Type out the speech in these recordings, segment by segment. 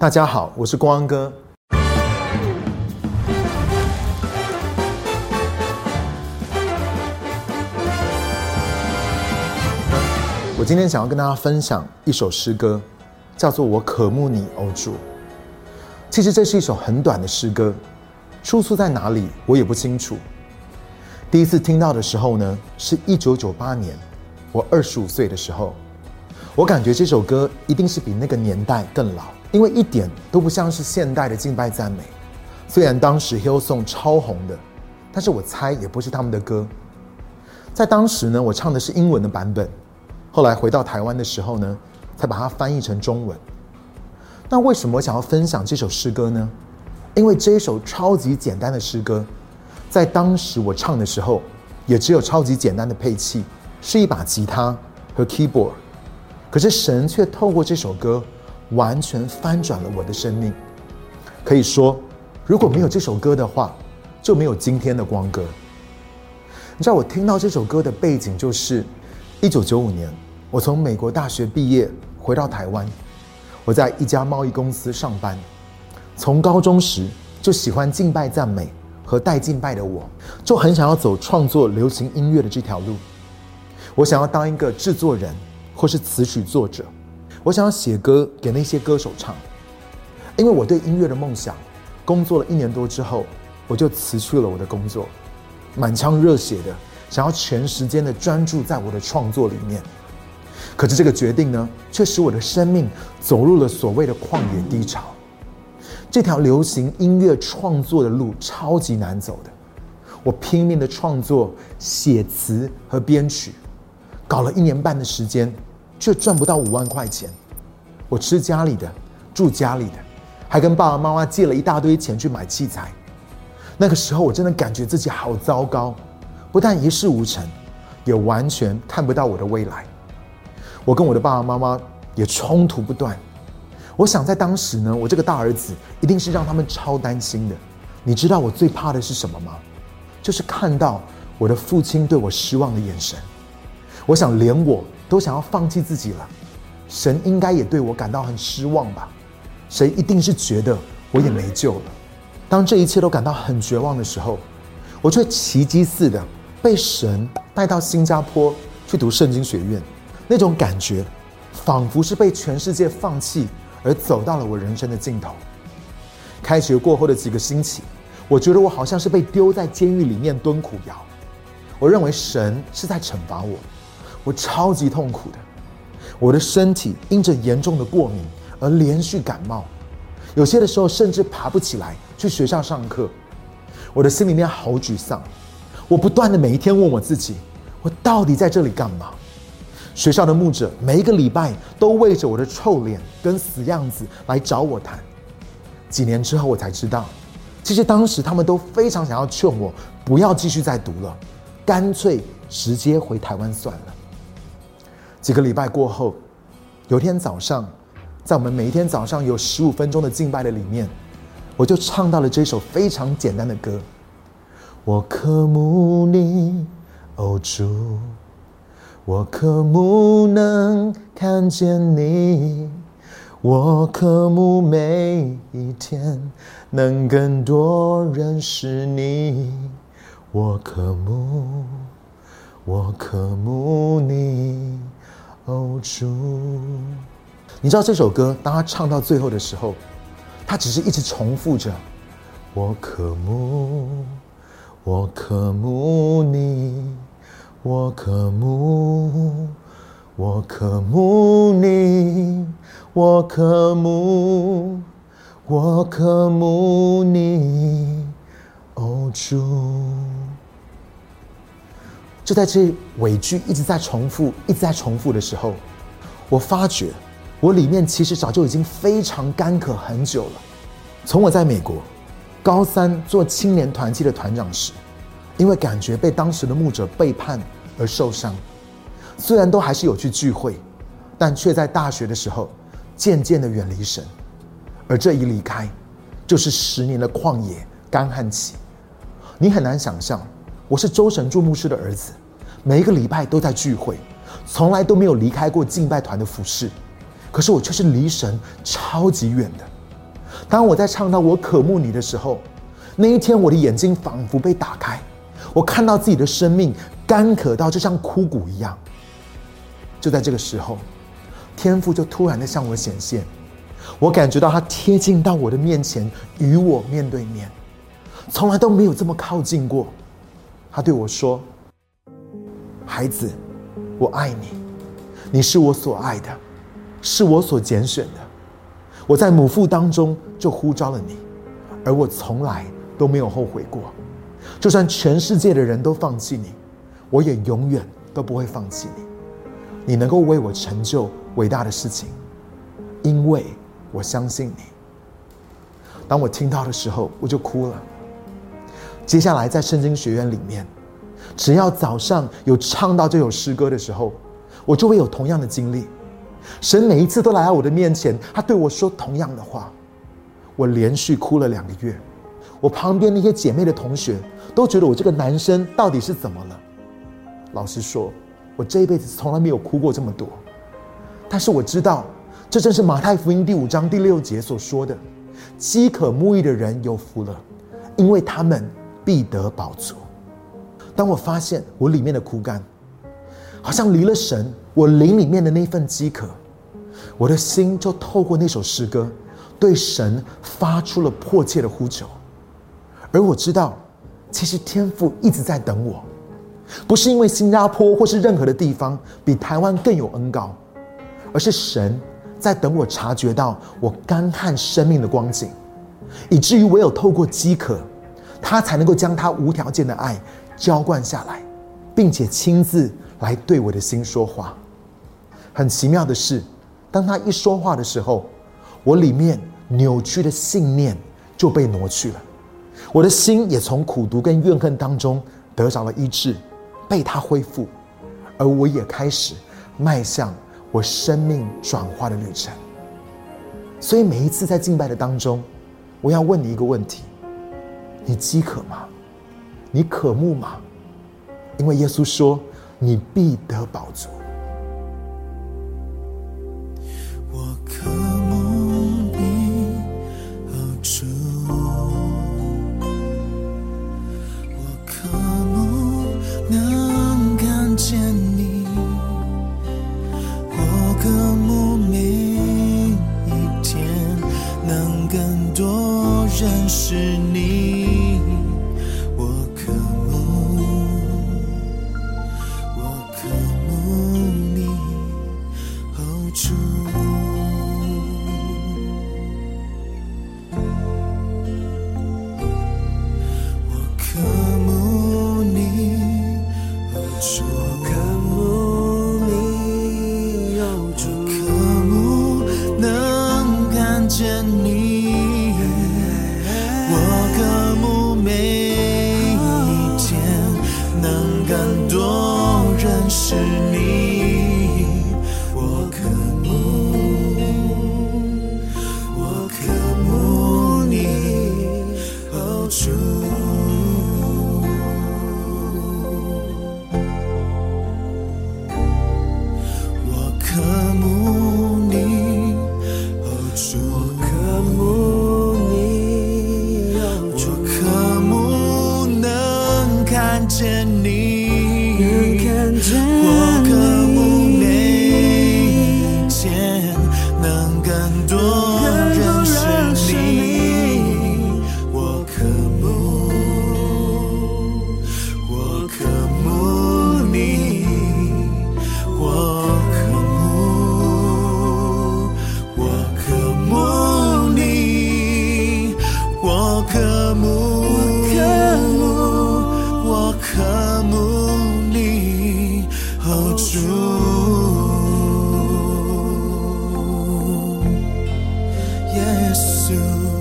大家好，我是光哥。我今天想要跟大家分享一首诗歌，叫做《我渴慕你，欧主》。其实这是一首很短的诗歌，出处在哪里我也不清楚。第一次听到的时候呢，是一九九八年，我二十五岁的时候，我感觉这首歌一定是比那个年代更老。因为一点都不像是现代的敬拜赞美，虽然当时 Hillsong 超红的，但是我猜也不是他们的歌。在当时呢，我唱的是英文的版本，后来回到台湾的时候呢，才把它翻译成中文。那为什么我想要分享这首诗歌呢？因为这一首超级简单的诗歌，在当时我唱的时候，也只有超级简单的配器，是一把吉他和 keyboard，可是神却透过这首歌。完全翻转了我的生命，可以说，如果没有这首歌的话，就没有今天的光哥。你知道我听到这首歌的背景就是，一九九五年，我从美国大学毕业回到台湾，我在一家贸易公司上班。从高中时就喜欢敬拜赞美和带敬拜的我，就很想要走创作流行音乐的这条路。我想要当一个制作人，或是词曲作者。我想要写歌给那些歌手唱，因为我对音乐的梦想。工作了一年多之后，我就辞去了我的工作，满腔热血的想要全时间的专注在我的创作里面。可是这个决定呢，却使我的生命走入了所谓的旷野低潮。这条流行音乐创作的路超级难走的，我拼命的创作、写词和编曲，搞了一年半的时间。却赚不到五万块钱，我吃家里的，住家里的，还跟爸爸妈妈借了一大堆钱去买器材。那个时候我真的感觉自己好糟糕，不但一事无成，也完全看不到我的未来。我跟我的爸爸妈妈也冲突不断。我想在当时呢，我这个大儿子一定是让他们超担心的。你知道我最怕的是什么吗？就是看到我的父亲对我失望的眼神。我想连我。都想要放弃自己了，神应该也对我感到很失望吧？神一定是觉得我也没救了。当这一切都感到很绝望的时候，我却奇迹似的被神带到新加坡去读圣经学院。那种感觉，仿佛是被全世界放弃而走到了我人生的尽头。开学过后的几个星期，我觉得我好像是被丢在监狱里面蹲苦窑。我认为神是在惩罚我。我超级痛苦的，我的身体因着严重的过敏而连续感冒，有些的时候甚至爬不起来去学校上课。我的心里面好沮丧，我不断的每一天问我自己：我到底在这里干嘛？学校的牧者每一个礼拜都为着我的臭脸跟死样子来找我谈。几年之后我才知道，其实当时他们都非常想要劝我不要继续再读了，干脆直接回台湾算了。几个礼拜过后，有一天早上，在我们每一天早上有十五分钟的敬拜的里面，我就唱到了这首非常简单的歌。我渴慕你，哦主，我渴慕能看见你，我渴慕每一天能更多认识你，我渴慕，我渴慕你。哦主，你知道这首歌，当他唱到最后的时候，他只是一直重复着：“我渴慕，我渴慕你，我渴慕，我渴慕你，我渴慕，我渴慕你，哦主。”就在这尾句一直在重复、一直在重复的时候，我发觉我里面其实早就已经非常干渴很久了。从我在美国高三做青年团契的团长时，因为感觉被当时的牧者背叛而受伤，虽然都还是有去聚会，但却在大学的时候渐渐的远离神。而这一离开，就是十年的旷野干旱期。你很难想象，我是周神柱牧师的儿子。每一个礼拜都在聚会，从来都没有离开过敬拜团的服饰，可是我却是离神超级远的。当我在唱到“我渴慕你”的时候，那一天我的眼睛仿佛被打开，我看到自己的生命干渴到就像枯骨一样。就在这个时候，天父就突然的向我显现，我感觉到他贴近到我的面前，与我面对面，从来都没有这么靠近过。他对我说：“孩子，我爱你，你是我所爱的，是我所拣选的。我在母腹当中就呼召了你，而我从来都没有后悔过。就算全世界的人都放弃你，我也永远都不会放弃你。”你能够为我成就伟大的事情，因为我相信你。当我听到的时候，我就哭了。接下来在圣经学院里面，只要早上有唱到这首诗歌的时候，我就会有同样的经历。神每一次都来到我的面前，他对我说同样的话。我连续哭了两个月，我旁边那些姐妹的同学都觉得我这个男生到底是怎么了？老实说。我这一辈子从来没有哭过这么多，但是我知道，这正是马太福音第五章第六节所说的：“饥渴慕义的人有福了，因为他们必得饱足。”当我发现我里面的枯干，好像离了神，我灵里面的那份饥渴，我的心就透过那首诗歌，对神发出了迫切的呼求。而我知道，其实天父一直在等我。不是因为新加坡或是任何的地方比台湾更有恩高，而是神在等我察觉到我干旱生命的光景，以至于唯有透过饥渴，他才能够将他无条件的爱浇灌下来，并且亲自来对我的心说话。很奇妙的是，当他一说话的时候，我里面扭曲的信念就被挪去了，我的心也从苦毒跟怨恨当中得着了医治。被他恢复，而我也开始迈向我生命转化的旅程。所以每一次在敬拜的当中，我要问你一个问题：你饥渴吗？你渴慕吗？因为耶稣说，你必得宝足。我渴慕你，好主。我渴慕能看见你，我渴慕每一天能更多认识你。send me Yes, soon.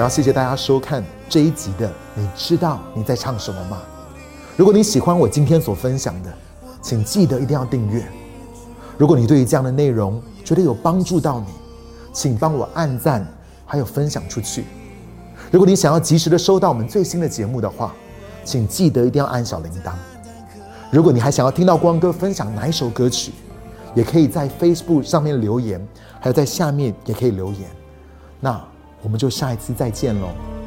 我要谢谢大家收看这一集的。你知道你在唱什么吗？如果你喜欢我今天所分享的，请记得一定要订阅。如果你对于这样的内容觉得有帮助到你，请帮我按赞，还有分享出去。如果你想要及时的收到我们最新的节目的话，请记得一定要按小铃铛。如果你还想要听到光哥分享哪一首歌曲，也可以在 Facebook 上面留言，还有在下面也可以留言。那我们就下一次再见喽。